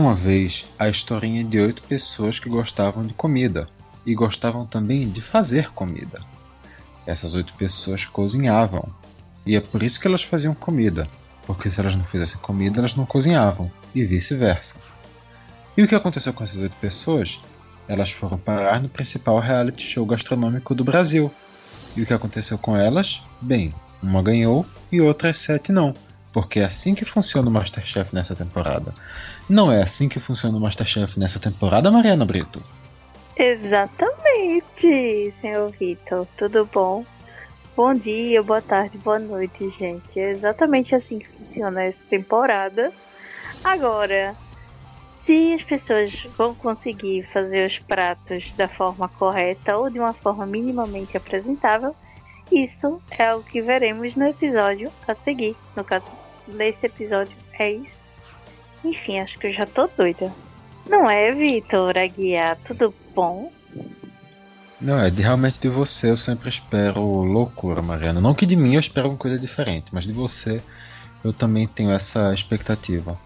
uma vez a historinha de oito pessoas que gostavam de comida e gostavam também de fazer comida. Essas oito pessoas cozinhavam e é por isso que elas faziam comida, porque se elas não fizessem comida elas não cozinhavam e vice-versa. E o que aconteceu com essas oito pessoas? Elas foram parar no principal reality show gastronômico do Brasil. E o que aconteceu com elas? Bem, uma ganhou e outras sete não. Porque é assim que funciona o Masterchef nessa temporada. Não é assim que funciona o Masterchef nessa temporada, Mariana Brito? Exatamente, senhor Vitor. Tudo bom? Bom dia, boa tarde, boa noite, gente. É exatamente assim que funciona essa temporada. Agora, se as pessoas vão conseguir fazer os pratos da forma correta ou de uma forma minimamente apresentável, isso é o que veremos no episódio a seguir. No caso, nesse episódio é isso. Enfim, acho que eu já tô doida. Não é, Vitor Aguiar? Tudo bom? Não, é de, realmente de você eu sempre espero loucura, Mariana. Não que de mim eu espero uma coisa diferente, mas de você eu também tenho essa expectativa.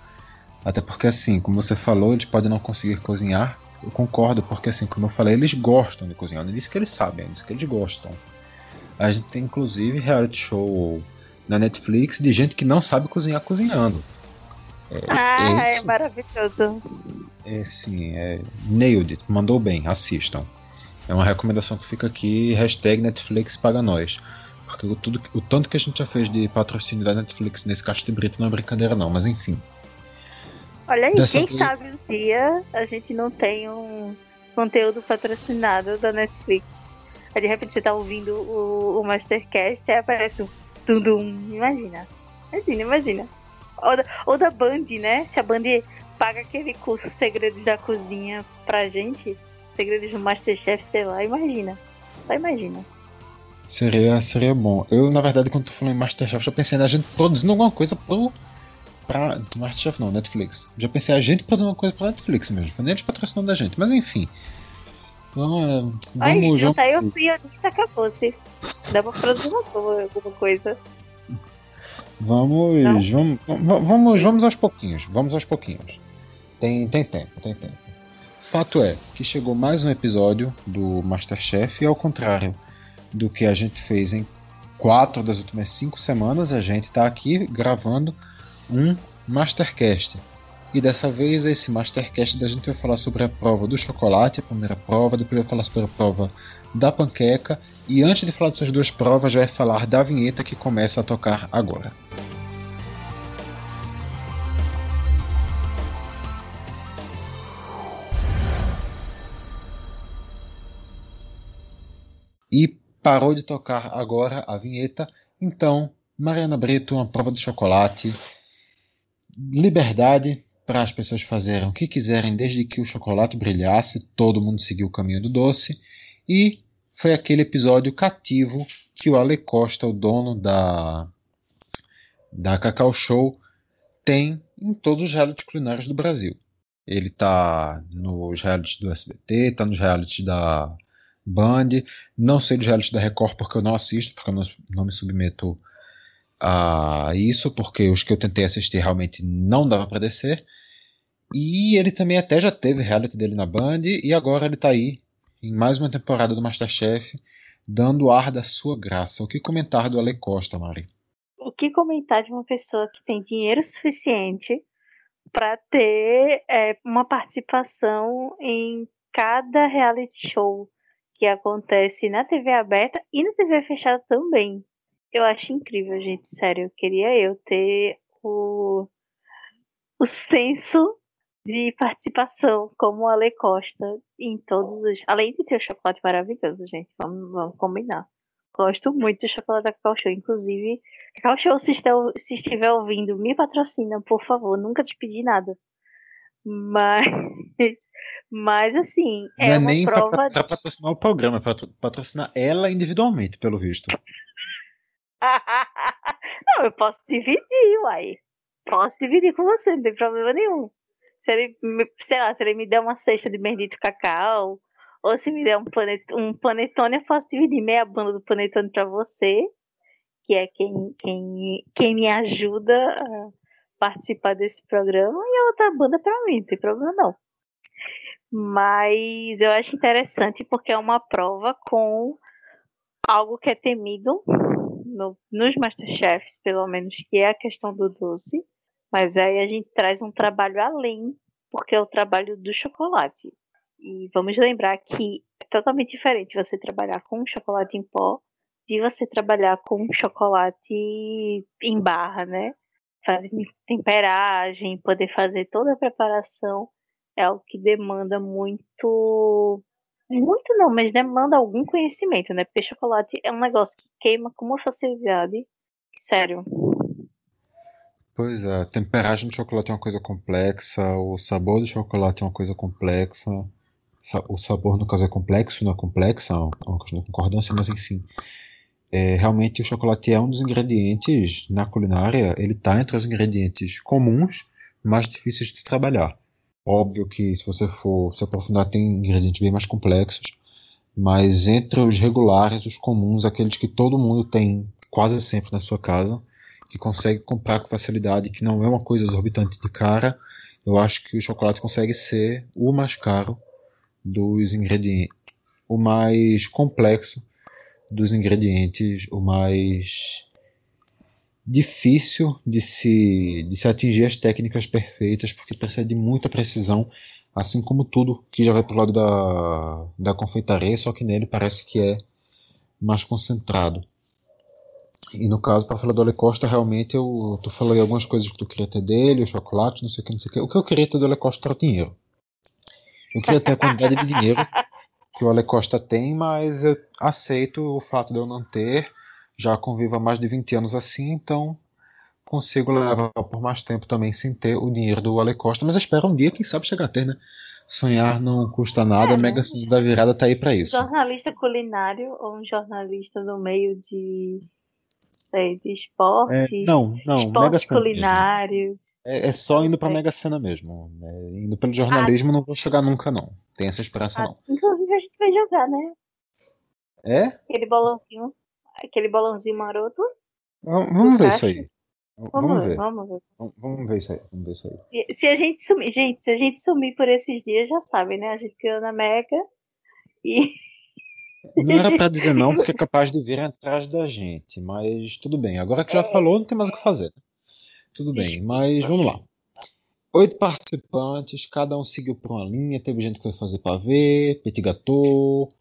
Até porque assim, como você falou, eles podem não conseguir cozinhar. Eu concordo, porque assim, como eu falei, eles gostam de cozinhar. Eu não disse que eles sabem, eu disse que eles gostam. A gente tem inclusive reality show na Netflix de gente que não sabe cozinhar cozinhando. É, ah, é, é maravilhoso. É sim, é nailed it, mandou bem, assistam. É uma recomendação que fica aqui, hashtag Netflix paga nós. Porque o, tudo, o tanto que a gente já fez de patrocínio da Netflix nesse caixa de brito não é brincadeira não, mas enfim. Olha aí, Dessa quem vez... sabe um dia a gente não tem um conteúdo patrocinado da Netflix. Aí de repente você tá ouvindo o, o Mastercast e aparece um tudum. Imagina. Imagina, imagina. Ou da, ou da Band, né? Se a Band paga aquele curso Segredos da Cozinha pra gente, Segredos do Masterchef, sei lá, imagina. Só imagina. Seria, seria bom. Eu, na verdade, quando tu falou em Masterchef, já pensei na gente produzindo alguma coisa pro. Pra. Masterchef não, Netflix. Já pensei a gente produzindo alguma coisa pra Netflix mesmo. Nem eles patrocinando da gente. Mas enfim. Vamos. Aí, vamos junto. Aí eu fui que acabou-se. Dá pra produzir alguma coisa. Vamos, vamos, vamos, vamos aos pouquinhos. Vamos aos pouquinhos. Tem, tem tempo, tem tempo. Fato é que chegou mais um episódio do Masterchef e ao contrário do que a gente fez em quatro das últimas cinco semanas, a gente está aqui gravando um Mastercast. E dessa vez esse Mastercast da gente vai falar sobre a prova do chocolate, a primeira prova, depois vai falar sobre a prova da panqueca e antes de falar dessas duas provas vai falar da vinheta que começa a tocar agora. E parou de tocar agora a vinheta, então Mariana Brito, uma prova de chocolate, liberdade para as pessoas fazerem o que quiserem desde que o chocolate brilhasse, todo mundo seguiu o caminho do doce e foi aquele episódio cativo que o Ale Costa, o dono da da Cacau Show, tem em todos os realities culinários do Brasil. Ele está nos realities do SBT, está nos realities da Band, não sei dos realities da Record porque eu não assisto, porque eu não, não me submeto a isso, porque os que eu tentei assistir realmente não dava para descer. E ele também até já teve reality dele na Band e agora ele está aí em mais uma temporada do Masterchef, dando ar da sua graça. O que comentar do Ale Costa, Mari? O que comentar de uma pessoa que tem dinheiro suficiente para ter é, uma participação em cada reality show que acontece na TV aberta e na TV fechada também. Eu acho incrível, gente, sério. Eu queria eu ter o, o senso de participação como a Ale Costa em todos os. Além de ter o chocolate maravilhoso, gente. Vamos, vamos combinar. Gosto muito do chocolate da Cacau Show. Inclusive, Cacau Show, se, estou, se estiver ouvindo, me patrocina, por favor. Nunca te pedi nada. Mas. Mas assim, é Não é uma nem prova. Pra, pra patrocinar o programa, é pra patrocinar ela individualmente, pelo visto. não, eu posso dividir, uai. Posso dividir com você, não tem problema nenhum. Se ele, sei lá, se ele me der uma cesta de bendito cacau, ou se me der um, panet, um panetone, eu posso dividir meia banda do panetone para você, que é quem, quem, quem me ajuda a participar desse programa e a outra banda para mim, não tem problema não. Mas eu acho interessante porque é uma prova com algo que é temido no, nos Masterchefs, pelo menos, que é a questão do doce. Mas aí a gente traz um trabalho além, porque é o trabalho do chocolate. E vamos lembrar que é totalmente diferente você trabalhar com chocolate em pó de você trabalhar com chocolate em barra, né? Fazer temperagem, poder fazer toda a preparação é algo que demanda muito. Muito não, mas demanda algum conhecimento, né? Porque chocolate é um negócio que queima com uma facilidade. Sério. Pois é, a temperagem do chocolate é uma coisa complexa, o sabor do chocolate é uma coisa complexa. O sabor, no caso, é complexo, não é complexa, é uma questão de concordância, mas enfim. É, realmente o chocolate é um dos ingredientes na culinária, ele está entre os ingredientes comuns, mais difíceis de se trabalhar. Óbvio que se você for se aprofundar tem ingredientes bem mais complexos, mas entre os regulares, os comuns, aqueles que todo mundo tem quase sempre na sua casa, que consegue comprar com facilidade, que não é uma coisa exorbitante de cara, eu acho que o chocolate consegue ser o mais caro dos ingredientes, o mais complexo dos ingredientes, o mais difícil de se, de se atingir as técnicas perfeitas, porque precisa de muita precisão, assim como tudo que já vai para o lado da, da confeitaria, só que nele parece que é mais concentrado. E no caso, para falar do Ale Costa, realmente eu, tu falou algumas coisas que tu queria ter dele, o chocolate, não sei o que, não sei o que. O que eu queria ter do Ale Costa era o dinheiro. Eu queria ter a quantidade de dinheiro que o Ale Costa tem, mas eu aceito o fato de eu não ter já convivo há mais de 20 anos assim, então consigo levar por mais tempo também sem ter o dinheiro do Ale Costa, mas espero um dia, quem sabe, chegar a ter, né? Sonhar não custa nada, é, a Mega né? da Virada tá aí para isso. Jornalista culinário ou um jornalista do meio de, sei, de esporte? É, não, não, esporte culinário. É, é, só indo pra Mega Sena mesmo. É, indo pelo jornalismo ah, não vou chegar nunca, não. Tem essa esperança, ah, não. Inclusive a gente vai jogar, né? É? Aquele bolãozinho aquele balãozinho maroto. Vamos ver isso aí. Vamos, vamos, ver. Vamos ver. Vamos ver isso aí. Vamos ver isso aí. Se a gente sumir, gente, se a gente sumir por esses dias, já sabe, né? A gente criou na Mega e. Não era pra dizer não, porque é capaz de vir atrás da gente. Mas tudo bem. Agora que já é... falou, não tem mais o que fazer. Tudo bem, mas vamos lá. Oito participantes, cada um seguiu por uma linha. Teve gente que foi fazer pavê, petit gâteau,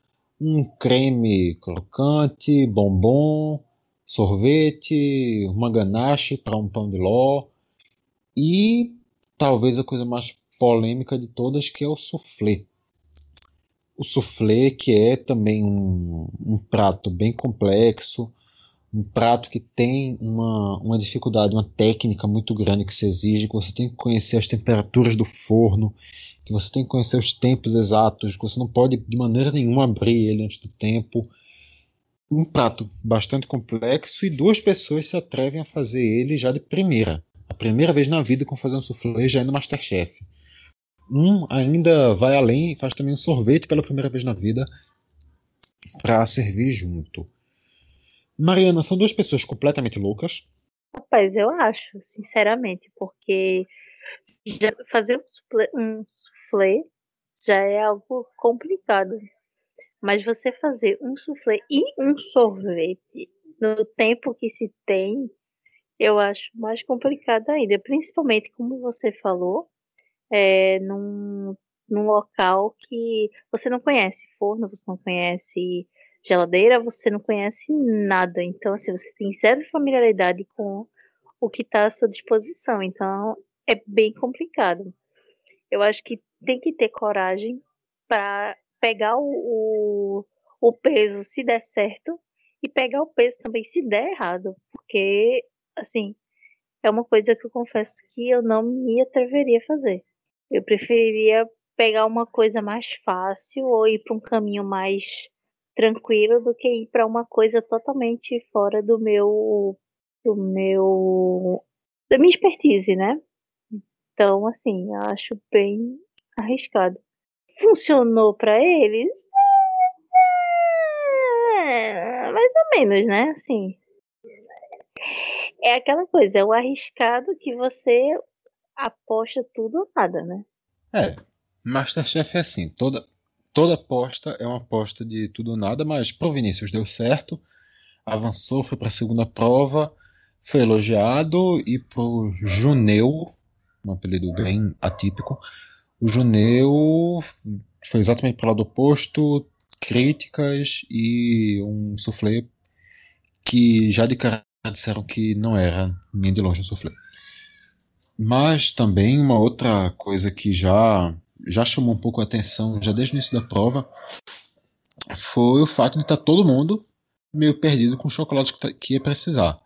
um creme crocante, bombom, sorvete, uma ganache para um pão de ló e talvez a coisa mais polêmica de todas que é o soufflé. O soufflé que é também um, um prato bem complexo, um prato que tem uma, uma dificuldade, uma técnica muito grande que se exige, que você tem que conhecer as temperaturas do forno, que você tem que conhecer os tempos exatos, que você não pode de maneira nenhuma abrir ele antes do tempo. Um prato bastante complexo e duas pessoas se atrevem a fazer ele já de primeira. A primeira vez na vida com fazer um soufflé já é no Masterchef. Um ainda vai além e faz também um sorvete pela primeira vez na vida para servir junto. Mariana, são duas pessoas completamente loucas? Rapaz, eu acho, sinceramente, porque fazer um soufflé já é algo complicado. Mas você fazer um soufflé e um sorvete no tempo que se tem, eu acho mais complicado ainda. Principalmente, como você falou, é, num, num local que você não conhece forno, você não conhece geladeira, você não conhece nada. Então, assim, você tem zero familiaridade com o que está à sua disposição. Então, é bem complicado. Eu acho que tem que ter coragem para pegar o, o, o peso se der certo e pegar o peso também se der errado, porque assim é uma coisa que eu confesso que eu não me atreveria a fazer. Eu preferiria pegar uma coisa mais fácil ou ir para um caminho mais tranquilo do que ir para uma coisa totalmente fora do meu do meu da minha expertise, né? Então, assim, acho bem arriscado. Funcionou para eles? É, mais ou menos, né? Assim. é aquela coisa, é o arriscado que você aposta tudo ou nada, né? É, Masterchef é assim, toda, toda aposta é uma aposta de tudo ou nada, mas pro Vinícius deu certo, avançou, foi para segunda prova, foi elogiado, e pro Juneu, um apelido bem atípico, o Juneu foi exatamente para o lado oposto, críticas e um soufflé que já de cara disseram que não era nem de longe um soufflé. Mas também uma outra coisa que já já chamou um pouco a atenção já desde o início da prova foi o fato de estar tá todo mundo meio perdido com o chocolate que, tá, que ia precisar.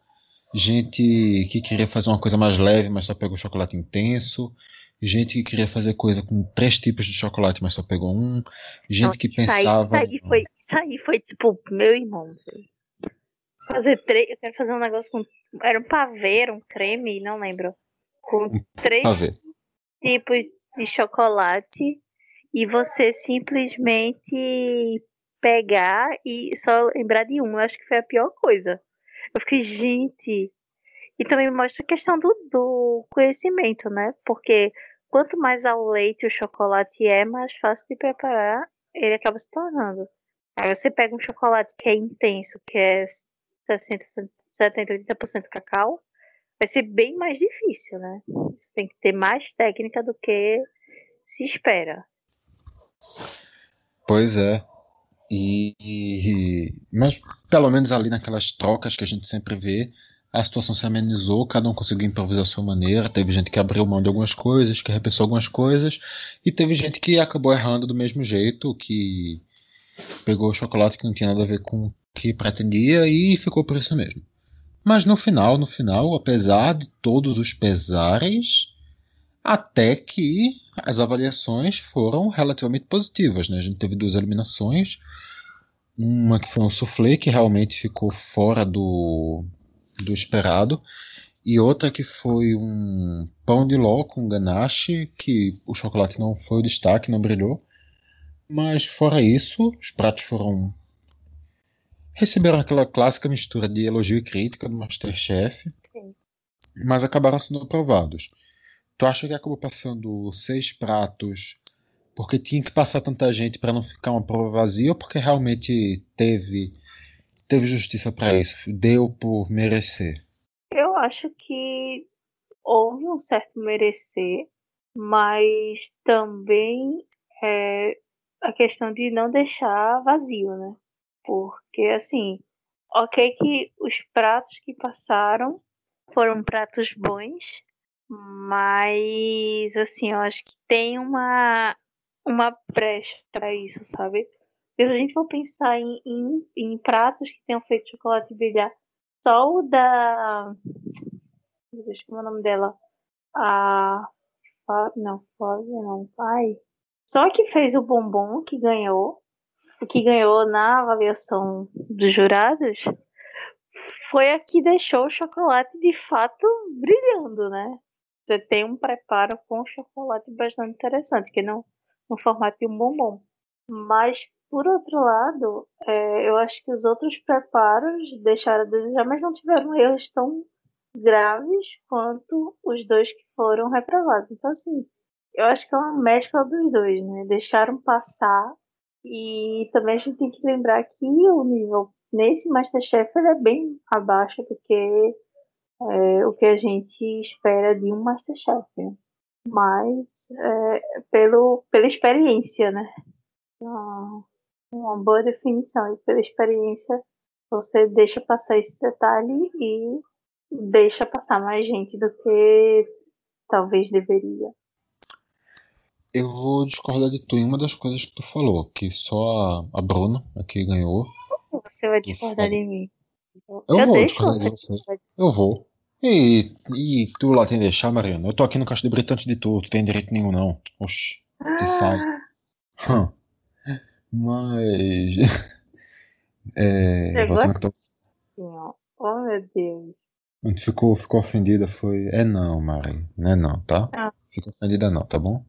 Gente que queria fazer uma coisa mais leve, mas só pegou chocolate intenso. Gente que queria fazer coisa com três tipos de chocolate, mas só pegou um. Gente Não, que pensava. Isso aí, foi, isso aí foi tipo, meu irmão. Fazer três. Eu quero fazer um negócio com. Era um pavê, era um creme, não lembro. Com três pavê. tipos de chocolate. E você simplesmente pegar e só lembrar de um. Eu acho que foi a pior coisa. Eu fiquei, gente. E também mostra a questão do, do conhecimento, né? Porque quanto mais ao leite o chocolate é, mais fácil de preparar ele acaba se tornando. Aí você pega um chocolate que é intenso, que é 60, 70, 80% cacau, vai ser bem mais difícil, né? Você tem que ter mais técnica do que se espera. Pois é. E, e, mas pelo menos ali naquelas trocas que a gente sempre vê, a situação se amenizou, cada um conseguiu improvisar a sua maneira. Teve gente que abriu mão de algumas coisas, que repensou algumas coisas, e teve gente que acabou errando do mesmo jeito, que pegou o chocolate que não tinha nada a ver com o que pretendia e ficou por isso mesmo. Mas no final, no final, apesar de todos os pesares, até que as avaliações foram relativamente positivas. Né? A gente teve duas eliminações. Uma que foi um soufflé, que realmente ficou fora do, do esperado. E outra que foi um pão de ló com ganache, que o chocolate não foi o destaque, não brilhou. Mas fora isso, os pratos foram. receberam aquela clássica mistura de elogio e crítica do Masterchef. Sim. Mas acabaram sendo aprovados. Tu acha que acabou passando seis pratos porque tinha que passar tanta gente para não ficar uma prova vazia ou porque realmente teve teve justiça para isso? Deu por merecer? Eu acho que houve um certo merecer, mas também é, a questão de não deixar vazio, né? Porque assim, ok que os pratos que passaram foram pratos bons, mas, assim, eu acho que tem uma, uma brecha para isso, sabe? Porque se a gente for pensar em, em, em pratos que tenham feito chocolate brilhar, só o da. Deixa eu ver o nome dela. A. Não, Flávia não. Ai. Só que fez o bombom que ganhou. Que ganhou na avaliação dos jurados. Foi a que deixou o chocolate de fato brilhando, né? você tem um preparo com chocolate bastante interessante, que não no formato de um bombom. Mas, por outro lado, é, eu acho que os outros preparos deixaram a desejar, mas não tiveram erros tão graves quanto os dois que foram reprovados. Então, assim, eu acho que é uma mescla dos dois, né? Deixaram passar e também a gente tem que lembrar que o nível nesse Masterchef ele é bem abaixo do que é, o que a gente espera de um Masterchef. Né? Mas é, pelo, pela experiência, né? Uma, uma boa definição. E pela experiência, você deixa passar esse detalhe e deixa passar mais gente do que talvez deveria. Eu vou discordar de tu em uma das coisas que tu falou, que só a, Bruna aqui ganhou. Você vai discordar de mim. Eu, eu vou discordar de você. Eu vou. E, e tu lá tem que deixar, Mariana? Eu tô aqui no caixa de brito antes de tu, tu tem direito nenhum não. Oxi, que ah. sai. Hum. Mas. é. Você que tá... Oh meu Deus. A gente ficou, ficou ofendida, foi. É não, Mari. Não é não, tá? Ah. Fica ofendida não, tá bom?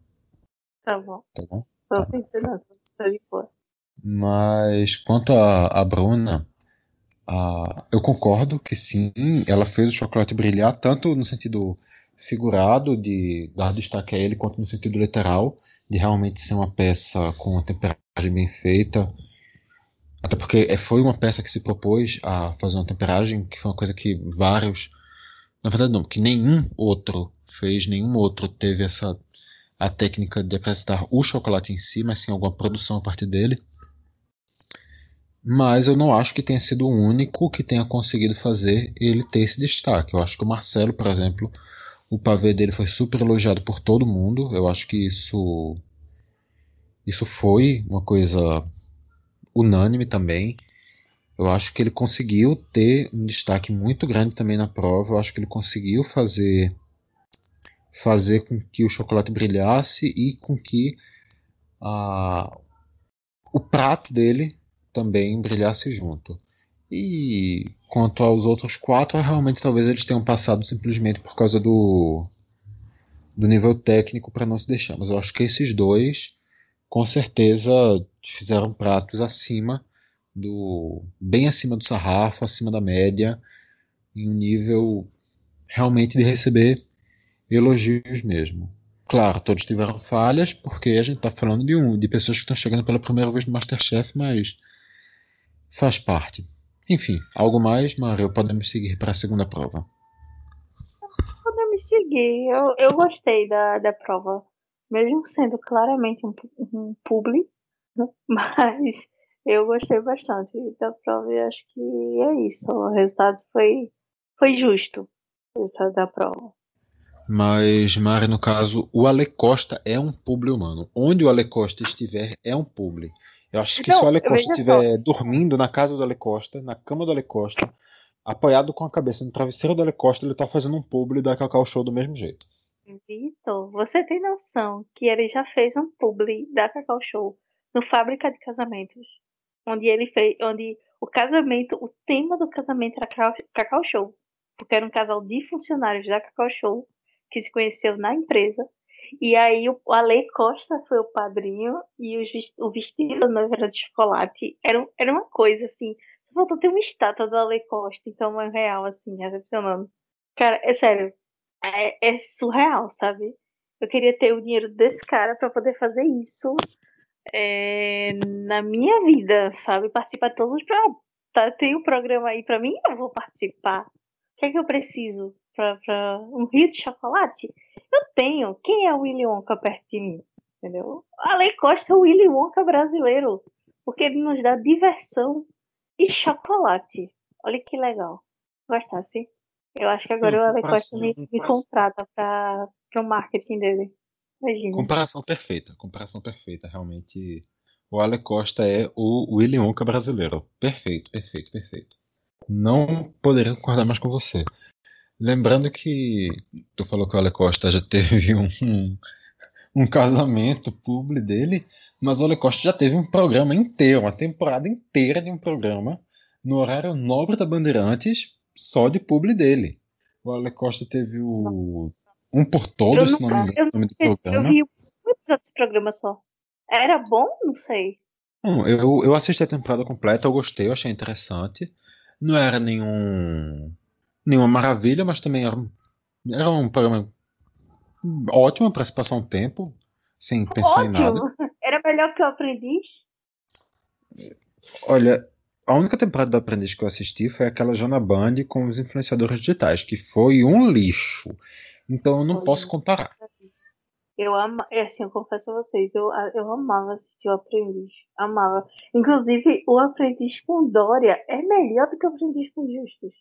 Tá bom. Tá bom? Tô tá. ofendida, tô de fora. Mas quanto a, a Bruna, Uh, eu concordo que sim, ela fez o chocolate brilhar, tanto no sentido figurado, de dar destaque a ele, quanto no sentido literal, de realmente ser uma peça com uma temperagem bem feita. Até porque é, foi uma peça que se propôs a fazer uma temperagem, que foi uma coisa que vários. Na verdade, não, que nenhum outro fez, nenhum outro teve essa a técnica de apresentar o chocolate em si, mas sim alguma produção a partir dele mas eu não acho que tenha sido o único que tenha conseguido fazer ele ter esse destaque. Eu acho que o Marcelo, por exemplo, o pavê dele foi super elogiado por todo mundo. Eu acho que isso isso foi uma coisa unânime também. Eu acho que ele conseguiu ter um destaque muito grande também na prova. Eu acho que ele conseguiu fazer fazer com que o chocolate brilhasse e com que a, o prato dele também brilhasse junto. E quanto aos outros quatro, realmente talvez eles tenham passado simplesmente por causa do, do nível técnico para não se deixar. Mas eu acho que esses dois, com certeza, fizeram pratos acima do. bem acima do sarrafo, acima da média, em um nível realmente de receber elogios mesmo. Claro, todos tiveram falhas, porque a gente está falando de, um, de pessoas que estão chegando pela primeira vez no Masterchef, mas Faz parte. Enfim, algo mais, Mario, podemos seguir para a segunda prova. Podemos seguir. Eu, eu gostei da, da prova. Mesmo sendo claramente um, um publi, né? mas eu gostei bastante da prova e acho que é isso. O resultado foi, foi justo. O resultado da prova. Mas, Mari, no caso, o Ale Costa é um publi humano. Onde o Ale Costa estiver, é um publi. Eu acho que não, se o Ale Costa estiver dormindo na casa do Ale Costa, na cama do Ale Costa, apoiado com a cabeça no travesseiro do Ale Costa, ele tá fazendo um publi da Cacau Show do mesmo jeito. Vitor, você tem noção que ele já fez um publi da Cacau Show no Fábrica de Casamentos, onde ele fez, onde o casamento, o tema do casamento era Cacau Show, porque era um casal de funcionários da Cacau Show que se conheceu na empresa e aí o Ale Costa foi o padrinho e o vestido da noiva era de chocolate. Era, era uma coisa assim. Faltou ter uma estátua do Ale Costa, então é real, assim, recepcionando. Cara, é sério. É, é surreal, sabe? Eu queria ter o dinheiro desse cara para poder fazer isso é, na minha vida, sabe? Participar de todos os programas. Tá, tem um programa aí para mim, eu vou participar. O que é que eu preciso? Para um rio de chocolate? Eu tenho. Quem é o Willy Wonka perto de mim? Entendeu? A Lei Costa é o Willy Wonka brasileiro. Porque ele nos dá diversão e chocolate. Olha que legal. Gostasse? Eu acho que agora Sim, o Ale Costa me, me contrata para o marketing dele. Imagina. Comparação perfeita. Comparação perfeita. Realmente, o Ale Costa é o Willy Wonka brasileiro. Perfeito, perfeito, perfeito. Não poderia concordar mais com você. Lembrando que tu falou que o Ale Costa já teve um, um, um casamento público dele, mas o Ale Costa já teve um programa inteiro, uma temporada inteira de um programa no horário nobre da Bandeirantes, só de publi dele. O Ale Costa teve o Um por Todos, se não me engano, o nome do programa. Eu vi um episódio desse programa só. Era bom? Não sei. eu, eu assisti a temporada completa, eu gostei, eu achei interessante. Não era nenhum nenhuma maravilha, mas também era, era um programa ótimo para se passar um tempo, sem pensar ótimo. em nada. Era melhor que o Aprendiz? Olha, a única temporada do Aprendiz que eu assisti foi aquela Jana Band com os influenciadores digitais, que foi um lixo. Então eu não foi posso comparar. Eu amo, é assim, eu confesso a vocês, eu, eu amava assistir o Aprendiz. Amava. Inclusive, o Aprendiz com Dória é melhor do que o Aprendiz com Justus.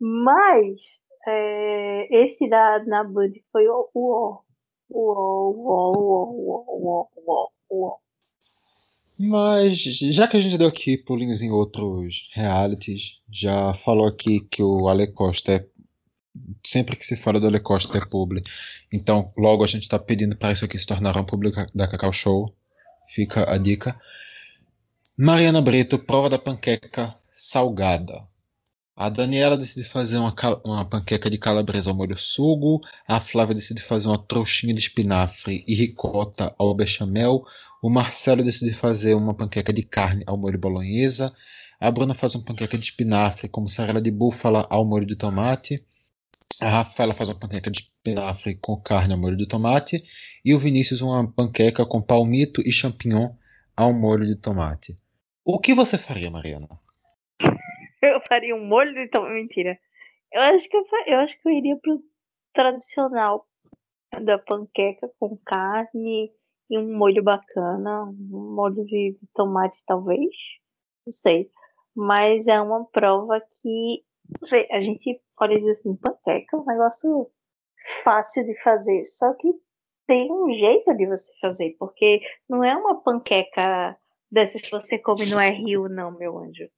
Mas é, esse da na foi o o o o o o o Mas já que a gente deu aqui pulinhos em outros realities, já falou aqui que o Ale Costa é sempre que se fala do Ale Costa é publi. Então, logo a gente está pedindo para isso aqui se tornar um público da Cacau Show. Fica a dica. Mariana Brito, prova da panqueca salgada. A Daniela decide fazer uma, uma panqueca de calabresa ao molho sugo. A Flávia decide fazer uma trouxinha de espinafre e ricota ao bechamel. O Marcelo decide fazer uma panqueca de carne ao molho bolonhesa. A Bruna faz uma panqueca de espinafre com mussarela de búfala ao molho de tomate. A Rafaela faz uma panqueca de espinafre com carne ao molho de tomate. E o Vinícius uma panqueca com palmito e champignon ao molho de tomate. O que você faria, Mariana? Eu faria um molho de tomate. Mentira. Eu acho que eu, eu acho que eu iria pro tradicional da panqueca com carne e um molho bacana, um molho de tomate talvez, não sei. Mas é uma prova que a gente pode dizer assim, panqueca é um negócio fácil de fazer, só que tem um jeito de você fazer, porque não é uma panqueca dessas que você come no Rio, não, meu anjo.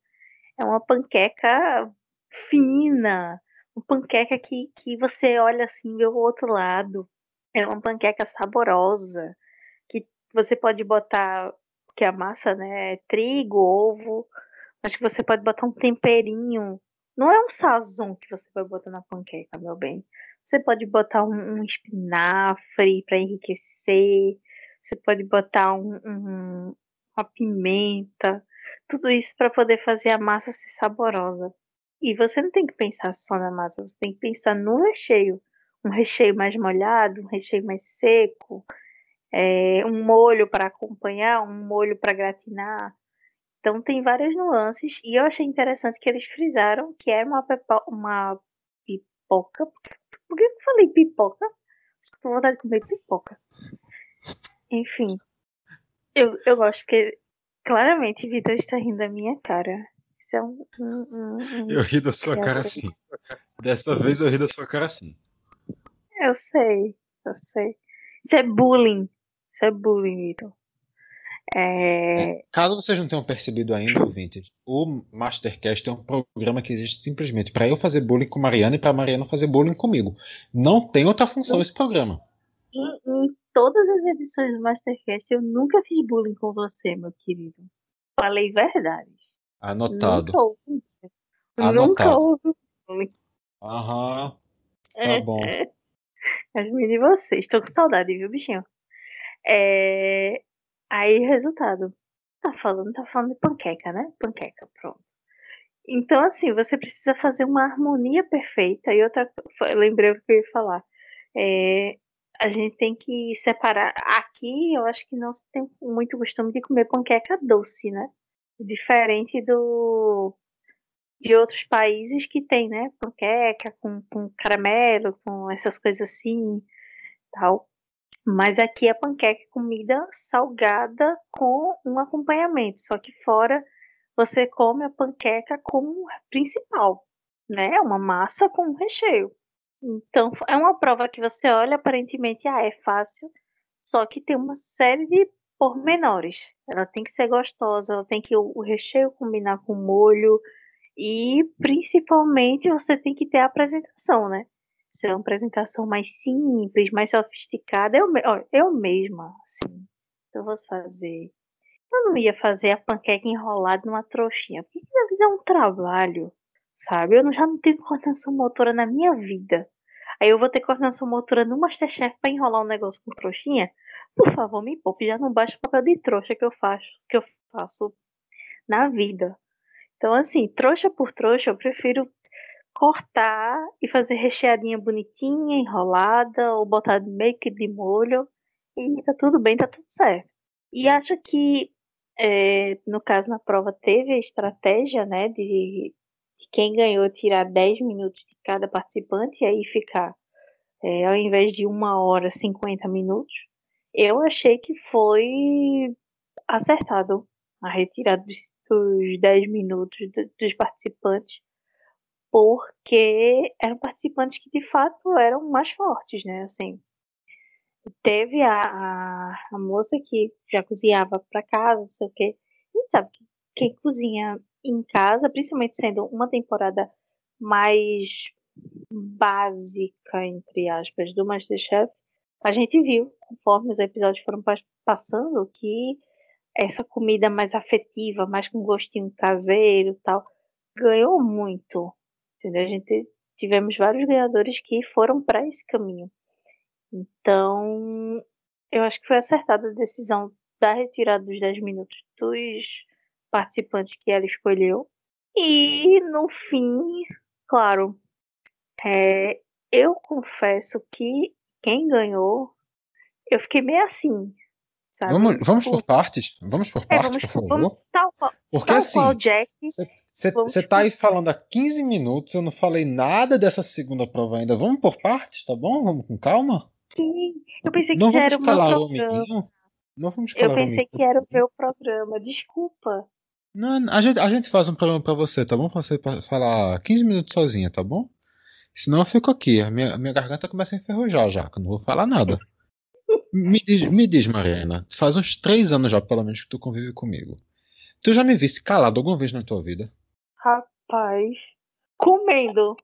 É uma panqueca fina, uma panqueca que, que você olha assim, vê o outro lado. É uma panqueca saborosa, que você pode botar, que a massa, né, é trigo, ovo, mas que você pode botar um temperinho. Não é um sazon que você vai botar na panqueca, meu bem. Você pode botar um, um espinafre para enriquecer. Você pode botar um, um, uma pimenta. Tudo isso para poder fazer a massa ser saborosa. E você não tem que pensar só na massa, você tem que pensar no recheio um recheio mais molhado, um recheio mais seco, é, um molho para acompanhar, um molho para gratinar. Então tem várias nuances e eu achei interessante que eles frisaram que é uma, uma pipoca. Por que eu falei pipoca? Tô com vontade de comer pipoca. Enfim, eu, eu gosto que claramente Vitor está rindo da minha cara. Isso é um, um, um, eu ri da sua cara assim. Dessa vez eu ri da sua cara assim. Eu sei, eu sei. Isso é bullying. Isso é bullying, Vitor. É... É, caso vocês não tenham percebido ainda, ouvintes, o Mastercast é um programa que existe simplesmente para eu fazer bullying com Mariana e para Mariana fazer bullying comigo. Não tem outra função esse programa. Todas as edições do Mastercast eu nunca fiz bullying com você, meu querido. Falei verdade. Anotado. Nunca houve. Anotado. Nunca houve bullying. Aham. Tá é, bom. É. As de vocês. Estou com saudade, viu, bichinho? É... Aí, resultado. Tá falando, tá falando de panqueca, né? Panqueca, pronto. Então, assim, você precisa fazer uma harmonia perfeita. E outra, lembrei o que eu ia falar. É, a gente tem que separar. Aqui, eu acho que não se tem muito costume de comer panqueca doce, né? Diferente do de outros países que tem, né? Panqueca com, com caramelo, com essas coisas assim, tal. Mas aqui é panqueca comida salgada com um acompanhamento. Só que fora você come a panqueca como principal, né? Uma massa com recheio. Então é uma prova que você olha aparentemente, ah, é fácil, só que tem uma série de pormenores. Ela tem que ser gostosa, ela tem que o, recheio combinar com o molho, e principalmente você tem que ter a apresentação, né? Se é uma apresentação mais simples, mais sofisticada, eu, eu mesma, assim, eu vou fazer. Eu não ia fazer a panqueca enrolada numa trouxinha, porque isso é um trabalho, sabe? Eu já não tenho coordenação motora na minha vida. Aí eu vou ter coordenação motora no Masterchef para enrolar um negócio com trouxinha? Por favor, me poupe, já não baixa o papel de trouxa que eu faço, que eu faço na vida. Então, assim, trouxa por trouxa, eu prefiro cortar e fazer recheadinha bonitinha, enrolada, ou botar meio que de molho, e tá tudo bem, tá tudo certo. E acho que, é, no caso, na prova teve a estratégia, né, de, de quem ganhou tirar 10 minutos de cada participante e aí ficar, é, ao invés de uma hora, 50 minutos. Eu achei que foi acertado a retirada dos os 10 minutos dos participantes, porque eram participantes que de fato eram mais fortes, né? Assim, teve a, a, a moça que já cozinhava para casa, não sei o quê. A gente sabe que quem cozinha em casa, principalmente sendo uma temporada mais básica, entre aspas, do Masterchef, a gente viu, conforme os episódios foram passando, que essa comida mais afetiva, mais com gostinho caseiro tal, ganhou muito. Entendeu? A gente tivemos vários ganhadores que foram para esse caminho. Então, eu acho que foi acertada a decisão da retirada dos 10 minutos dos participantes que ela escolheu. E no fim, claro, é, eu confesso que quem ganhou, eu fiquei meio assim. Sabe? Vamos, vamos por partes? Vamos por É, partes, vamos, por favor? vamos tal, Porque tal assim, qual Jack. você tá aí falando há 15 minutos, eu não falei nada dessa segunda prova ainda. Vamos por partes, tá bom? Vamos com calma? Sim, eu pensei que Não já era o meu calar o programa. amiguinho. Não vamos Eu pensei que era o meu programa. Desculpa. Não, a gente, a gente faz um programa pra você, tá bom? Pra você falar 15 minutos sozinha, tá bom? Senão eu fico aqui, a minha, a minha garganta começa a enferrujar já, que eu não vou falar nada. Me diz, me diz, Mariana, faz uns três anos já, pelo menos, que tu convive comigo. Tu já me visse calado alguma vez na tua vida? Rapaz. Comendo.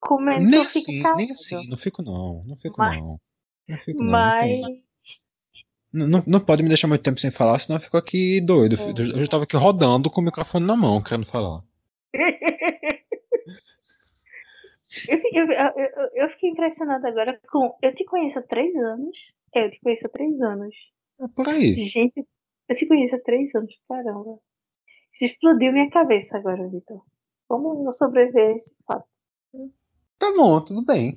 Comendo Nem assim, calado. nem assim, não fico não, não fico Mas- não. Não fico não. não Mas. tem- Não, não, não pode me deixar muito tempo sem falar, senão eu fico aqui doido. É. Eu, já tava aqui rodando com o microfone na mão, querendo falar. Eu, eu, eu, eu- fiquei impressionada agora com. Eu te conheço há três anos. É, eu te conheço há três anos. É por aí. Gente, eu te conheço há três anos, caramba. Isso explodiu minha cabeça agora, Vitor. Como eu sobreviver a esse fato? Tá bom, tudo bem.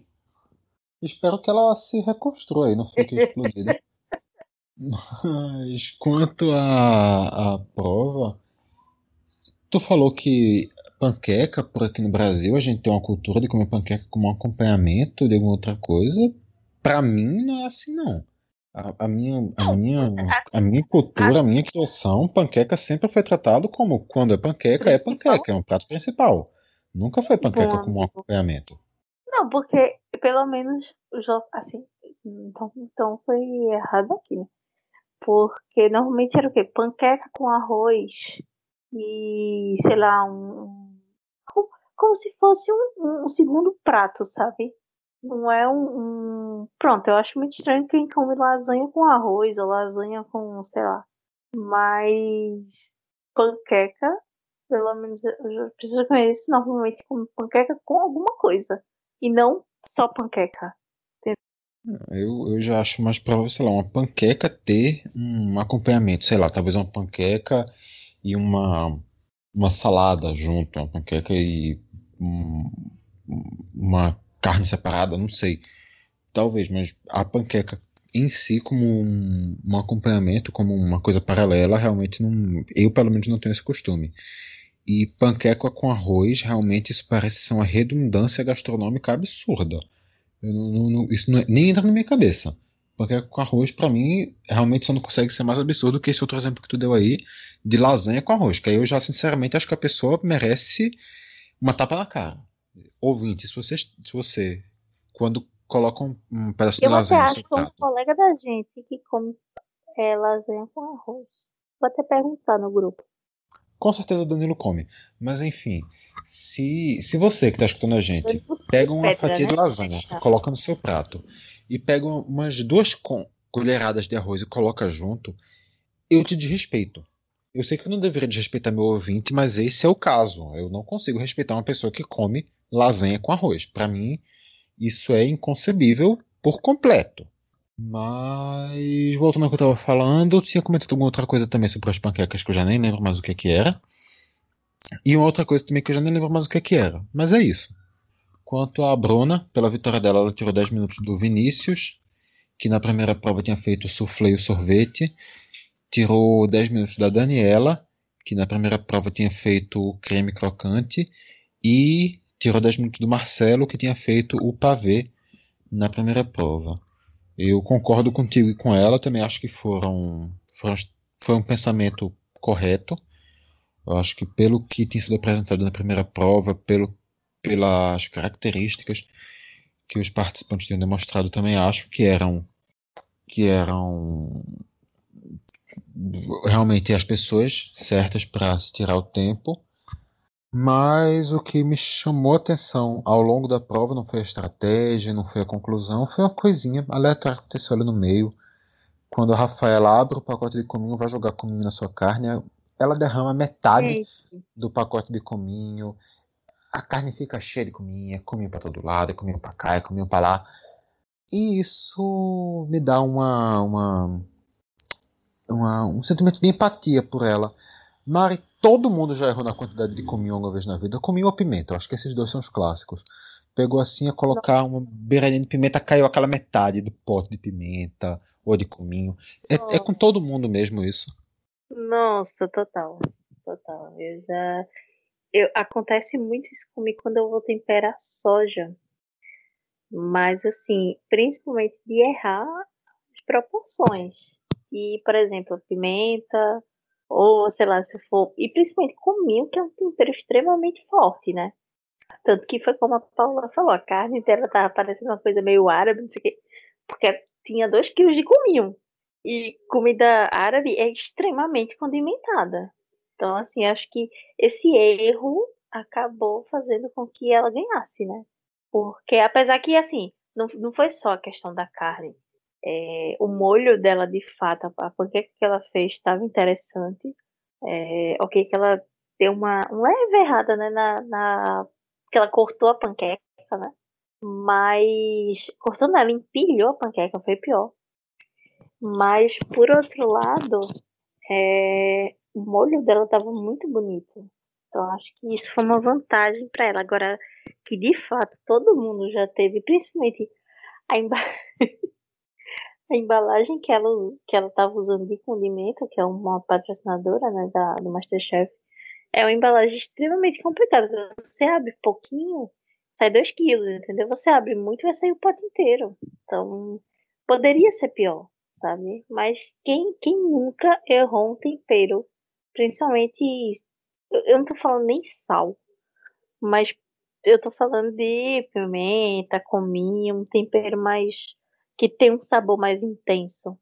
Espero que ela se reconstrua aí, não fique explodida. Mas quanto à, à prova, tu falou que panqueca, por aqui no Brasil, a gente tem uma cultura de comer panqueca como um acompanhamento de alguma outra coisa. Pra mim, não é assim, não. A, a minha, a, minha, a minha cultura, a minha criação, panqueca sempre foi tratado como quando é panqueca, é panqueca, é um prato principal. Nunca foi panqueca Bom, como um acompanhamento. Não, porque pelo menos assim, então, então foi errado aqui, né? Porque normalmente era o quê? Panqueca com arroz e, sei lá, um. Como, como se fosse um, um segundo prato, sabe? Não é um, um- Pronto, eu acho muito estranho quem come lasanha com arroz ou lasanha com, sei lá. Mas panqueca, pelo menos eu já preciso conhecer, normalmente come panqueca com alguma coisa. E não só panqueca. Eu, eu já acho mais provável, sei lá, uma panqueca ter um acompanhamento, sei lá, talvez uma panqueca e uma, uma salada junto, uma panqueca e um- uma carne separada, não sei. Talvez, mas a panqueca em si, como um, um acompanhamento, como uma coisa paralela, realmente não. Eu, pelo menos, não tenho esse costume. E panqueca com arroz, realmente, isso parece ser uma redundância gastronômica absurda. Eu não- não- isso é- nem entra na minha cabeça. Panqueca com arroz, pra mim, realmente só não consegue ser mais absurdo que esse outro exemplo que tu deu aí, de lasanha com arroz. Que aí eu já, sinceramente, acho que a pessoa merece uma tapa na cara. Ouvinte, se você, se você quando coloca um, um pedaço de Eu até lasanha no acho que um colega da gente que come é, lasanha com arroz. Vou até perguntar no grupo. Com certeza Danilo come. Mas enfim, se, se você que está escutando a gente pega uma fatia de né? lasanha, coloca no seu prato e pega umas duas co- colheradas de arroz e coloca junto, eu te desrespeito. Eu sei que eu não deveria desrespeitar meu ouvinte, mas esse é o caso. Eu não consigo respeitar uma pessoa que come lasanha com arroz. Para mim, isso é inconcebível por completo. Mas, voltando ao que eu estava falando, eu tinha comentado alguma outra coisa também sobre as panquecas que eu já nem lembro mais o que, que era. E uma outra coisa também que eu já nem lembro mais o que, que era. Mas é isso. Quanto à Bruna, pela vitória dela, ela tirou 10 minutos do Vinícius, que na primeira prova tinha feito o soufflé e o sorvete. Tirou 10 minutos da Daniela, que na primeira prova tinha feito o creme crocante. E tirou 10 minutos do Marcelo, que tinha feito o pavê na primeira prova. Eu concordo contigo e com ela, também acho que foram, foram foi um pensamento correto. Eu acho que pelo que tinha sido apresentado na primeira prova, pelo, pelas características que os participantes tinham demonstrado, também acho que eram que eram realmente as pessoas certas para se tirar o tempo. Mas o que me chamou a atenção ao longo da prova não foi a estratégia, não foi a conclusão, foi uma coisinha aleatória que aconteceu ali no meio. Quando a Rafaela abre o pacote de cominho, vai jogar cominho na sua carne, ela derrama metade do pacote de cominho. A carne fica cheia de cominho, é cominho para todo lado, é cominho para cá, é cominho para lá. E isso me dá uma, uma, uma- um sentimento de empatia por ela. Mari, todo mundo já errou na quantidade de cominho alguma vez na vida. Cominho ou pimenta, eu acho que esses dois são os clássicos. Pegou assim a colocar uma beiradinha de pimenta, caiu aquela metade do pote de pimenta ou de cominho. É, é com todo mundo mesmo isso. Nossa, total. Total. Eu já. Eu, acontece muito isso comigo quando eu vou temperar soja. Mas assim, principalmente de errar as proporções. E, por exemplo, pimenta, ou sei lá, se for. E principalmente cominho, que é um tempero extremamente forte, né? Tanto que foi como a Paula falou, a carne inteira tava parecendo uma coisa meio árabe, não sei o quê. Porque tinha 2 quilos de cominho. E comida árabe é extremamente condimentada. Então, assim, acho que esse erro acabou fazendo com que ela ganhasse, né? Porque apesar que, assim, não, não foi só a questão da carne. É, o molho dela, de fato, a panqueca que ela fez estava interessante. É, ok, que ela deu uma, leve errada, né, na, na, que ela cortou a panqueca, né, mas, cortou não, ela empilhou a panqueca, foi pior. Mas, por outro lado, é, o molho dela estava muito bonito. Então, acho que isso foi uma vantagem para ela. Agora, que de fato todo mundo já teve, principalmente a, emba... a embalagem que ela que ela estava usando de condimento, que é uma patrocinadora né, da, do Masterchef, é uma embalagem extremamente complicada. Você abre pouquinho, sai 2 quilos, entendeu? Você abre muito, vai sair o pote inteiro. Então, poderia ser pior, sabe? Mas quem, quem nunca errou um tempero, principalmente, eu não tô falando nem sal, mas eu tô falando de pimenta, cominho, um tempero mais que tem um sabor mais intenso.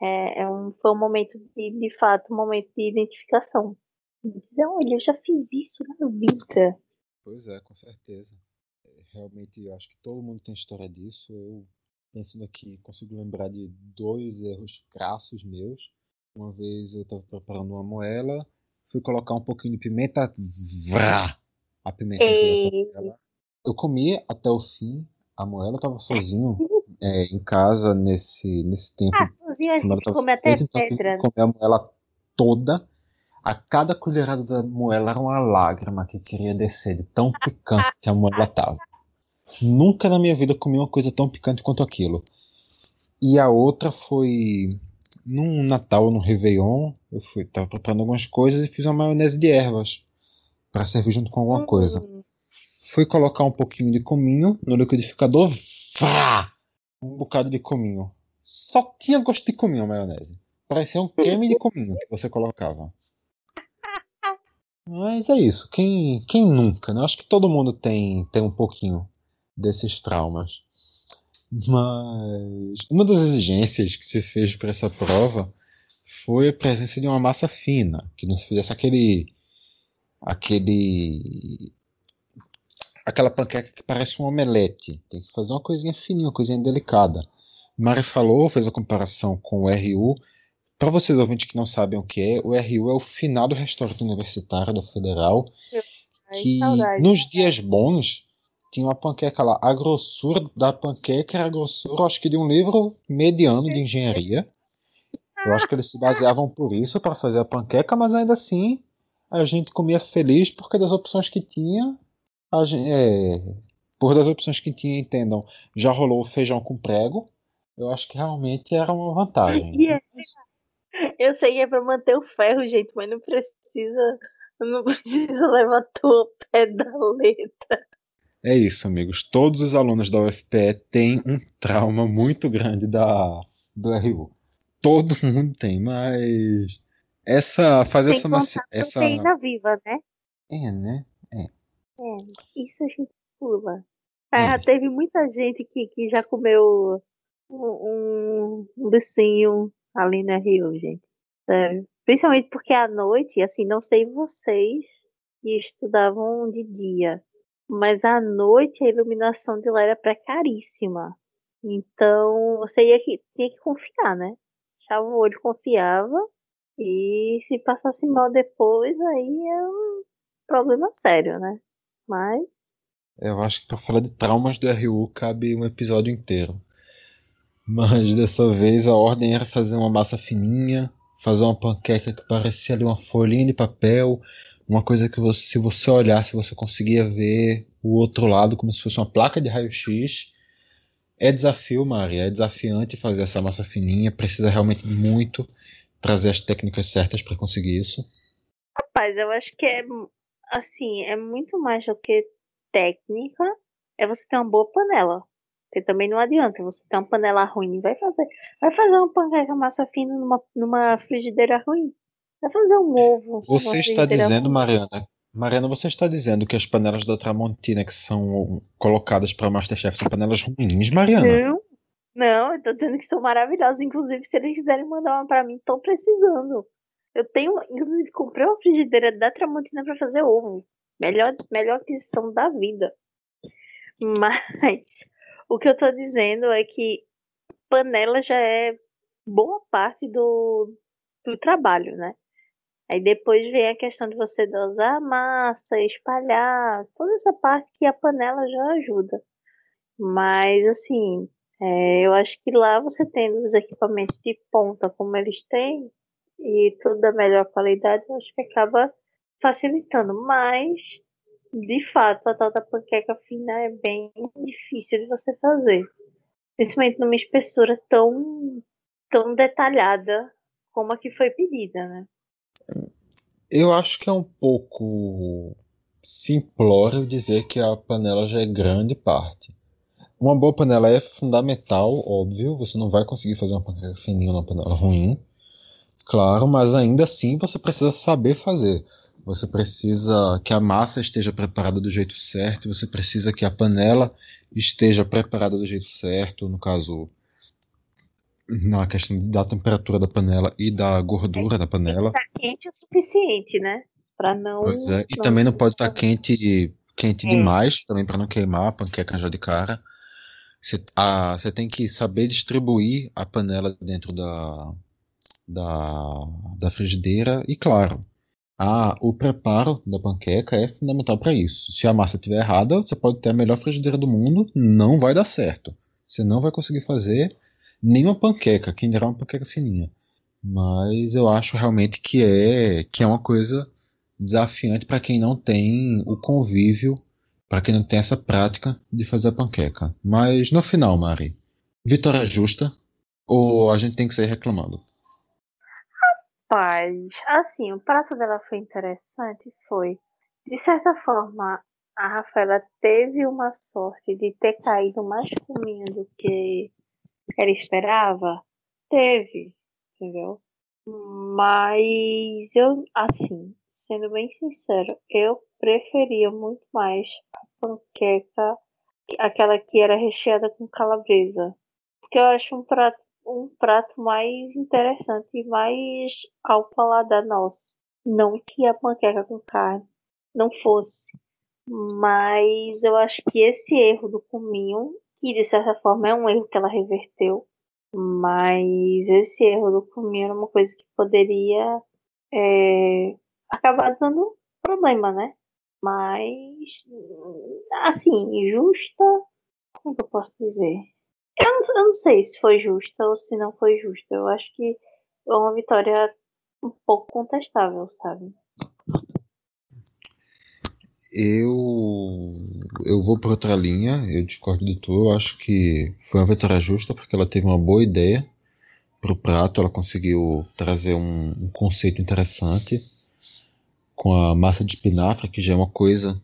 É, é um, foi um momento de, de fato, um momento de identificação. Dizer, olha, eu já fiz isso na vida. Pois é, com certeza. É, realmente, eu acho que todo mundo tem história disso. Eu, pensando aqui, consigo lembrar de dois erros crassos meus. Uma vez eu estava preparando uma moela, fui colocar um pouquinho de pimenta, vrá, a pimenta. Eu comi até o fim, a moela estava sozinho é, em casa nesse, nesse tempo. Ah, sozinho a gente come até pedra. Comer a moela toda. A cada colherada da moela era uma lágrima que queria descer, de tão picante que a moela tava. Nunca na minha vida comi uma coisa tão picante quanto aquilo. E a outra foi num Natal, no Réveillon, eu fui tava preparando algumas coisas e fiz uma maionese de ervas para servir junto com alguma coisa. Hum. Fui colocar um pouquinho de cominho no liquidificador, vá! Um bocado de cominho. Só tinha gosto de cominho a maionese. Parecia um creme de cominho que você colocava. Mas é isso. Quem, quem nunca, né? Acho que todo mundo tem, tem um pouquinho desses traumas. Mas uma das exigências que se fez para essa prova foi a presença de uma massa fina, que não se fizesse aquele aquele aquela panqueca que parece um omelete. Tem que fazer uma coisinha fininha, uma coisinha delicada. Mari falou, fez a comparação com o RU. Para vocês ouvintes que não sabem o que é, o RU é o finado restaurante universitário da Federal, que nos dias bons tinha uma panqueca lá. A grossura da panqueca era a grossura, acho que de um livro mediano de engenharia. Eu acho que eles se baseavam por isso para fazer a panqueca, mas ainda assim a gente comia feliz porque das opções que tinha, a gente, é, por das opções que tinha, entendam, já rolou o feijão com prego. Eu acho que realmente era uma vantagem. Eu sei que é para manter o ferro, gente, mas não precisa, não precisa levantar o pé da letra. É isso, amigos. Todos os alunos da UFPE têm um trauma muito grande da do RU. Todo mundo tem, mas essa fazer essa macia, essa viva, né? É, né? É. É, isso a gente pula. É. Ah, teve muita gente que, que já comeu um, um ali na Rio, gente. Sério. Principalmente porque à noite, assim, não sei vocês que estudavam de dia, mas à noite a iluminação de lá era precaríssima. Então você ia que, tinha que confiar, né? Fechava o olho, confiava. E se passasse mal depois, aí é um problema sério, né? Mas. Eu acho que para falar de traumas do RU cabe um episódio inteiro. Mas dessa vez a ordem era fazer uma massa fininha, fazer uma panqueca que parecia ali uma folhinha de papel, uma coisa que você, se você olhasse, você conseguia ver o outro lado como se fosse uma placa de raio-x. É desafio, Maria, é desafiante fazer essa massa fininha, precisa realmente muito trazer as técnicas certas para conseguir isso. Rapaz, eu acho que é assim, é muito mais do que técnica, é você ter uma boa panela. Porque também não adianta você ter uma panela ruim, vai fazer, vai fazer uma panqueca massa fina numa, numa frigideira ruim. Vai fazer um ovo. Você está dizendo, ruim. Mariana, Mariana, você está dizendo que as panelas da Tramontina que são colocadas para Masterchef são panelas ruins, Mariana? Não, não, eu tô dizendo que são maravilhosas. Inclusive, se eles quiserem mandar uma para mim, tô precisando. Eu tenho, inclusive, comprei uma frigideira da Tramontina para fazer ovo. Melhor, melhor aquisição da vida. Mas o que eu tô dizendo é que panela já é boa parte do, do trabalho, né? Aí depois vem a questão de você dosar a massa, espalhar, toda essa parte que a panela já ajuda. Mas assim, é, eu acho que lá você tendo os equipamentos de ponta como eles têm e tudo da melhor qualidade, eu acho que acaba facilitando. Mas, de fato, a tal da panqueca fina é bem difícil de você fazer. Principalmente numa espessura tão, tão detalhada como a que foi pedida, né? Eu acho que é um pouco simplório dizer que a panela já é grande parte. Uma boa panela é fundamental, óbvio. Você não vai conseguir fazer uma panela fininha numa panela ruim, claro, mas ainda assim você precisa saber fazer. Você precisa que a massa esteja preparada do jeito certo, você precisa que a panela esteja preparada do jeito certo, no caso, na questão da temperatura da panela e da gordura é, da panela. Está quente o suficiente, né? Para não. Pois é. E não também não pode estar tá quente, quente é. demais, também para não queimar a panqueca já de cara. Você, a, você tem que saber distribuir a panela dentro da, da, da frigideira e, claro, a, o preparo da panqueca é fundamental para isso. Se a massa estiver errada, você pode ter a melhor frigideira do mundo, não vai dar certo. Você não vai conseguir fazer nem uma panqueca, quem dirá uma panqueca fininha. Mas eu acho realmente que é que é uma coisa desafiante para quem não tem o convívio, para quem não tem essa prática de fazer a panqueca. Mas no final, Mari, vitória justa ou a gente tem que sair reclamando? Rapaz, assim, o prato dela foi interessante, foi. De certa forma, a Rafaela teve uma sorte de ter caído mais fuminho do que ela esperava? Teve, entendeu? Mas eu, assim, sendo bem sincero, eu preferia muito mais a panqueca, aquela que era recheada com calabresa. Porque eu acho um prato, um prato mais interessante e mais ao paladar nosso. Não que a panqueca com carne não fosse. Mas eu acho que esse erro do cominho que de certa forma é um erro que ela reverteu, mas esse erro do comer era uma coisa que poderia é, acabar dando problema, né? Mas, assim, justa. Como eu posso dizer? Eu não, eu não sei se foi justa ou se não foi justa. Eu acho que é uma vitória um pouco contestável, sabe? Eu eu vou para outra linha, eu discordo de tu, eu acho que foi uma vitória justa porque ela teve uma boa ideia para o prato, ela conseguiu trazer um, um, conceito interessante com a massa de espinafre, que já é uma coisa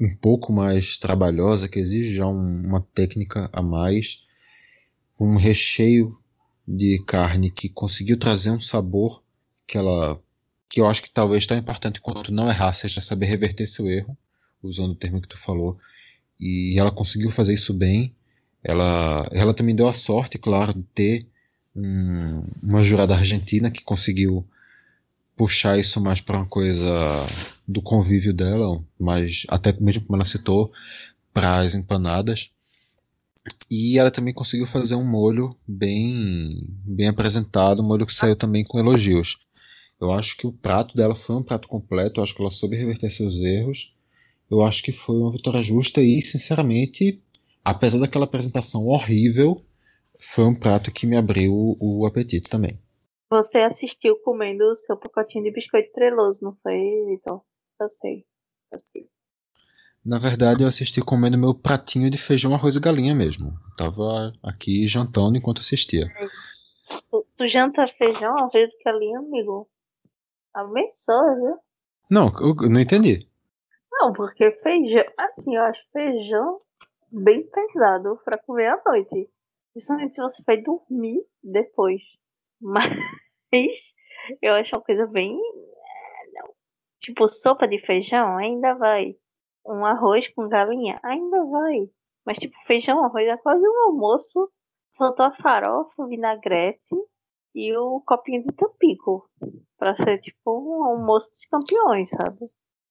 um pouco mais trabalhosa, que exige já um, uma técnica a mais, um recheio de carne que conseguiu trazer um sabor que ela que eu acho que talvez tão importante quanto não errar seja saber reverter seu erro usando o termo que tu falou. E ela conseguiu fazer isso bem. Ela, ela também deu a sorte, claro, de ter um, uma jurada argentina que conseguiu puxar isso mais para uma coisa do convívio dela, mas até mesmo como ela citou, para as empanadas. E ela também conseguiu fazer um molho bem, bem apresentado, um molho que saiu também com elogios. Eu acho que o prato dela foi um prato completo, eu acho que ela soube reverter seus erros eu acho que foi uma vitória justa e, sinceramente, apesar daquela apresentação horrível, foi um prato que me abriu o apetite também. Você assistiu comendo o seu pacotinho de biscoito treloso, não foi, Vitor? Eu sei. Eu sei. Na verdade, eu assisti comendo meu pratinho de feijão, arroz e galinha mesmo. Tava aqui jantando enquanto assistia. Tu, tu janta feijão, arroz e galinha, amigo? Abençoa, viu? Não, eu não entendi. Não, porque feijão. Assim, eu acho feijão bem pesado pra comer à noite. Principalmente se você vai dormir depois. Mas eu acho uma coisa bem. Não. Tipo, sopa de feijão ainda vai um arroz com galinha, ainda vai. Mas tipo, feijão, arroz é quase um almoço. Faltou a farofa, o vinagrete e o copinho de tampico. Pra ser tipo um almoço dos campeões, sabe?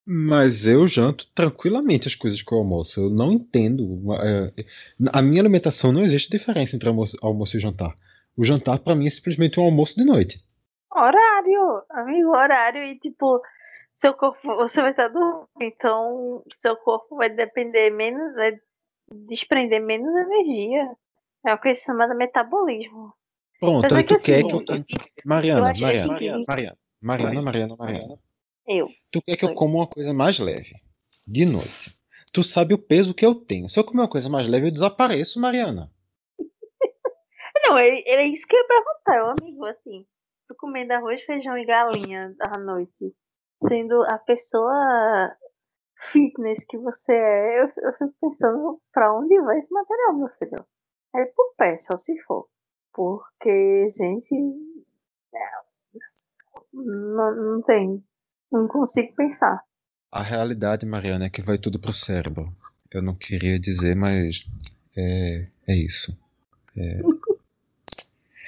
Mas eu janto tranquilamente as coisas que eu almoço. Eu não entendo. É, a minha alimentação não existe diferença entre almoço, almoço e jantar. O jantar para mim é simplesmente um almoço de noite. Horário, amigo, horário e tipo, seu corpo, você vai estar dormindo, então seu corpo vai depender menos, vai desprender menos energia. É uma coisa chamada metabolismo. Pronto, aí tu assim, quer que eu. Mariana, Mariana, Mariana, Mariana, Mariana, Mariana, Mariana. Eu. Tu quer que eu coma uma coisa mais leve, de noite. Tu sabe o peso que eu tenho. Se eu comer uma coisa mais leve, eu desapareço, Mariana. Não, é, é isso que eu ia perguntar, meu amigo, assim. Tu comendo arroz, feijão e galinha à noite sendo a pessoa fitness que você é, eu, eu fico pensando pra onde vai esse material, meu filho. É pro pé, só se for. Porque, gente. Não, não tem. Não consigo pensar. A realidade, Mariana, é que vai tudo pro cérebro. Eu não queria dizer, mas é, é isso. É...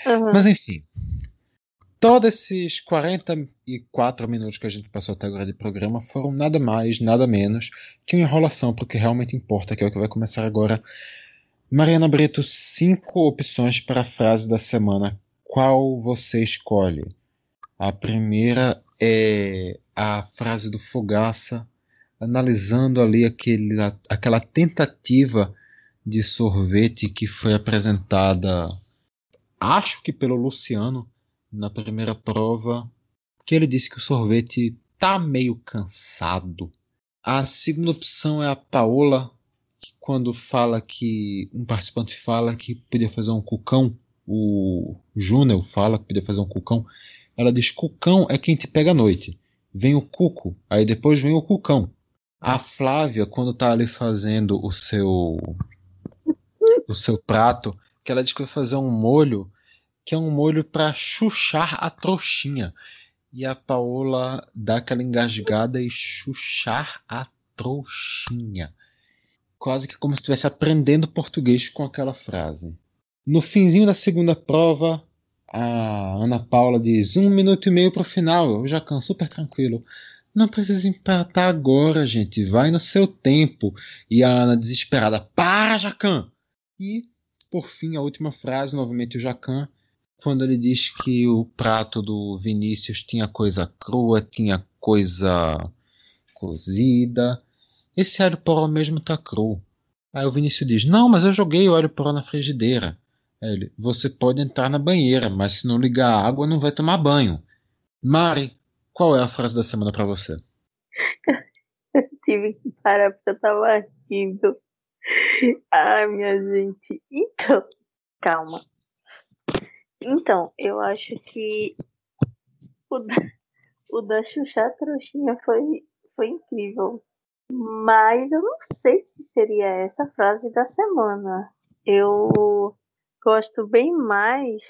Uhum. Mas enfim, Todos esses 44 minutos que a gente passou até agora de programa foram nada mais, nada menos que uma enrolação para o que realmente importa, que é o que vai começar agora. Mariana Brito, cinco opções para a frase da semana. Qual você escolhe? A primeira é a frase do Fogaça, analisando ali aquele, aquela tentativa de sorvete que foi apresentada, acho que pelo Luciano na primeira prova que ele disse que o sorvete tá meio cansado. A segunda opção é a Paola, que quando fala que um participante fala que podia fazer um cucão, o Júnior fala que podia fazer um cucão, ela diz cucão é quem te pega à noite. Vem o cuco, aí depois vem o cucão. A Flávia, quando tá ali fazendo o seu o seu prato, que ela diz que vai fazer um molho que é um molho para chuchar a trouxinha. E a Paola dá aquela engasgada e chuchar a trouxinha. Quase que como se estivesse aprendendo português com aquela frase. No finzinho da segunda prova, a Ana Paula diz: um minuto e meio para o final. O Jacan, super tranquilo. Não precisa empatar agora, gente. Vai no seu tempo. E a Ana desesperada: Para, Jacan! E, por fim, a última frase, novamente o Jacan quando ele diz que o prato do Vinícius tinha coisa crua, tinha coisa cozida. Esse alho poró mesmo tá cru. Aí o Vinícius diz: Não, mas eu joguei o alho poró na frigideira. Aí ele: Você pode entrar na banheira, mas se não ligar a água, não vai tomar banho. Mari, qual é a frase da semana para você? eu tive que parar porque eu tava rindo. Ai, minha gente. Então, calma. Então, eu acho que o da, o da Xuxa Trouxinha foi, foi incrível. Mas eu não sei se seria essa frase da semana. Eu gosto bem mais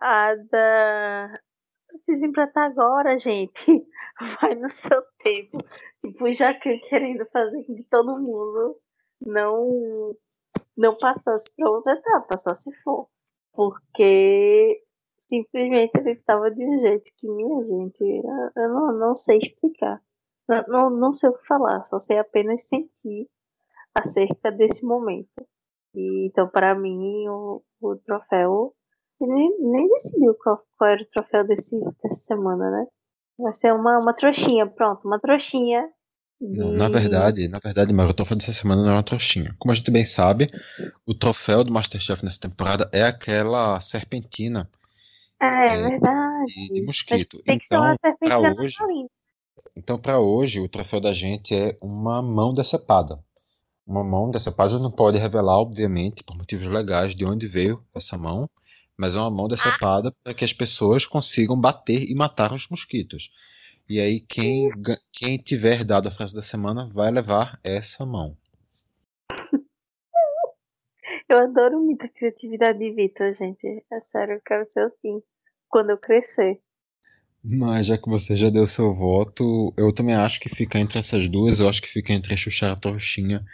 a da. Preciso empratar agora, gente. Vai no seu tempo. Tipo, já que querendo fazer que todo mundo não, não passasse para outra etapa, só se for. Porque simplesmente ele estava de um jeito que, minha gente, eu não, não sei explicar. Não, não, não sei o que falar, só sei apenas sentir acerca desse momento. E, então, para mim, o, o troféu. Nem, nem decidiu qual, qual era o troféu desse, dessa semana, né? Vai ser uma, uma trouxinha, pronto, uma trouxinha não, na verdade, na verdade, mas o troféu dessa semana não é uma trouxinha. Como a gente bem sabe, o troféu do Masterchef nessa temporada é aquela serpentina É, é verdade. De, de mosquito. Tem que então, para hoje, então, para hoje, o troféu da gente é uma mão decepada. Uma mão decepada não pode revelar, obviamente, por motivos legais, de onde veio essa mão, mas é uma mão decepada para que as pessoas consigam bater e matar os mosquitos. E aí, quem, quem tiver dado a frase da semana vai levar essa mão. Eu adoro muito a criatividade de Vitor, gente. É sério, eu quero ser assim quando eu crescer. Mas já que você já deu seu voto, eu também acho que fica entre essas duas. Eu acho que fica entre a Xuxa Trouxinha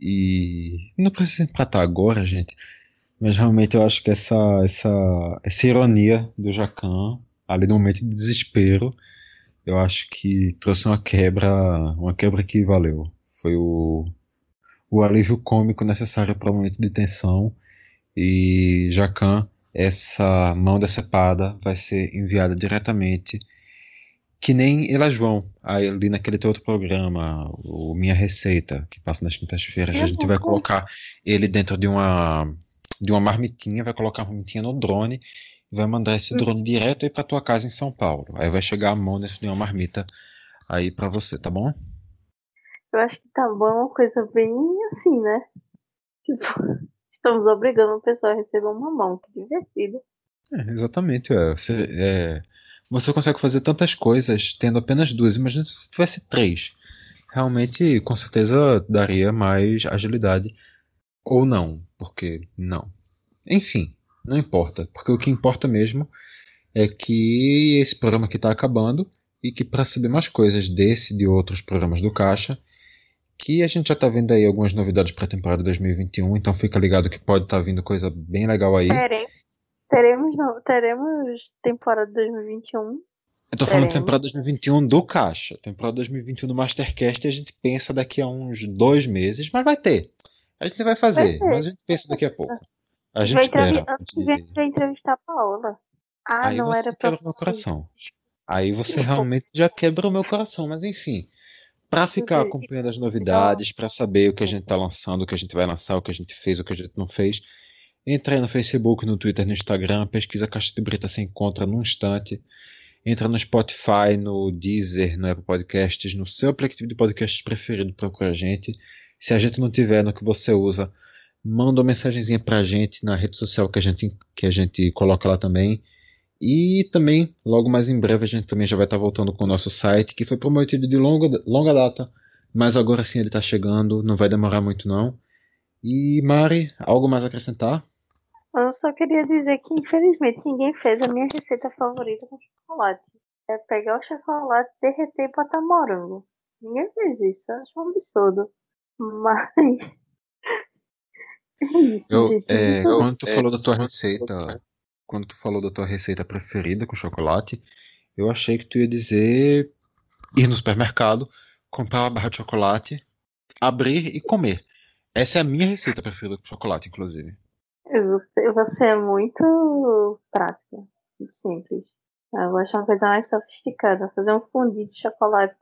e. Não precisa empatar agora, gente. Mas realmente eu acho que essa, essa, essa ironia do Jacan, ali no momento de desespero, eu acho que trouxe uma quebra. Uma quebra que valeu. Foi o, o alívio cômico necessário para o momento de tensão. E Jacan, essa mão decepada vai ser enviada diretamente, que nem elas vão ali naquele outro programa, o Minha Receita, que passa nas quintas-feiras. A gente vai colocar ele dentro de uma de uma marmitinha, vai colocar a marmitinha no drone vai mandar esse drone direto aí para tua casa em São Paulo. Aí vai chegar a mão de uma marmita aí para você, tá bom? Eu acho que tá bom é uma coisa bem assim, né? Tipo, estamos obrigando a pessoa a receber uma mão, que divertido. É, exatamente, é. Você, é. você consegue fazer tantas coisas tendo apenas duas. Imagina se você tivesse três. Realmente, com certeza, daria mais agilidade. Ou não, porque não. Enfim, não importa. Porque o que importa mesmo é que esse programa aqui está acabando e que para saber mais coisas desse e de outros programas do Caixa, que a gente já tá vendo aí algumas novidades para a temporada 2021, então fica ligado que pode estar tá vindo coisa bem legal aí. Teremos, teremos temporada 2021. Eu tô falando temporada 2021 do Caixa. Temporada 2021 do Mastercast a gente pensa daqui a uns dois meses, mas vai ter. A gente vai fazer, vai mas a gente pensa daqui a pouco. A gente vai espera. Antes de entrevistar a Paola. Ah, aí não você era pra. Quebra meu coração. Aí você realmente já quebra o meu coração, mas enfim para ficar acompanhando as novidades, para saber o que a gente está lançando, o que a gente vai lançar, o que a gente fez, o que a gente não fez. Entra aí no Facebook, no Twitter, no Instagram, pesquisa Caixa de Brita, se encontra num instante. Entra no Spotify, no Deezer, no Apple Podcasts, no seu aplicativo de podcasts preferido, procura a gente. Se a gente não tiver no que você usa, manda uma mensagenzinha pra gente na rede social que a gente, que a gente coloca lá também. E também, logo mais em breve, a gente também já vai estar voltando com o nosso site, que foi prometido de longa, longa data, mas agora sim ele está chegando, não vai demorar muito não. E Mari, algo mais a acrescentar? Eu só queria dizer que infelizmente ninguém fez a minha receita favorita com chocolate. É pegar o chocolate, derreter e botar morango. Ninguém fez isso, eu acho um absurdo. Mas. É isso, eu, gente. É, quando tu é, falou da tua receita, quando tu falou da tua receita preferida com chocolate, eu achei que tu ia dizer ir no supermercado, comprar uma barra de chocolate, abrir e comer. Essa é a minha receita preferida com chocolate, inclusive. Você, você é muito prática, muito simples. Eu vou achar uma coisa mais sofisticada, fazer um fundi de chocolate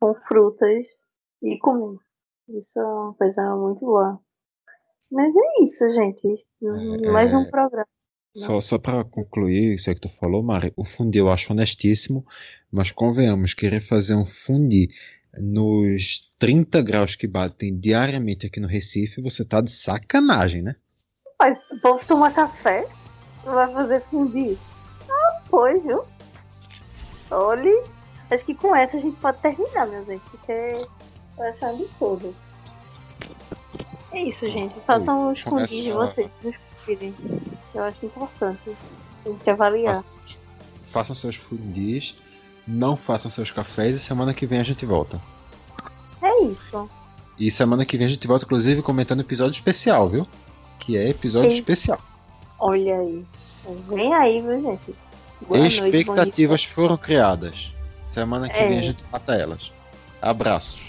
com frutas e comer. Isso é uma coisa muito boa. Mas é isso, gente. É, mais um é. programa. Só, só para concluir isso aí que tu falou, Mari, o fundi eu acho honestíssimo, mas convenhamos, querer fazer um fundi nos 30 graus que batem diariamente aqui no Recife, você tá de sacanagem, né? Mas o povo toma café, vai fazer fundi. Ah, pois, viu? Olha, acho que com essa a gente pode terminar, meu gente, porque eu achar de tudo. É isso, gente. Façam os fundis de vocês eu acho importante a gente avaliar. Façam, façam seus fundis, não façam seus cafés e semana que vem a gente volta. É isso. E semana que vem a gente volta, inclusive, comentando episódio especial, viu? Que é episódio Sim. especial. Olha aí. Vem aí, viu, gente? Boa Expectativas noite, foram criadas. Semana que é. vem a gente mata elas. Abraços.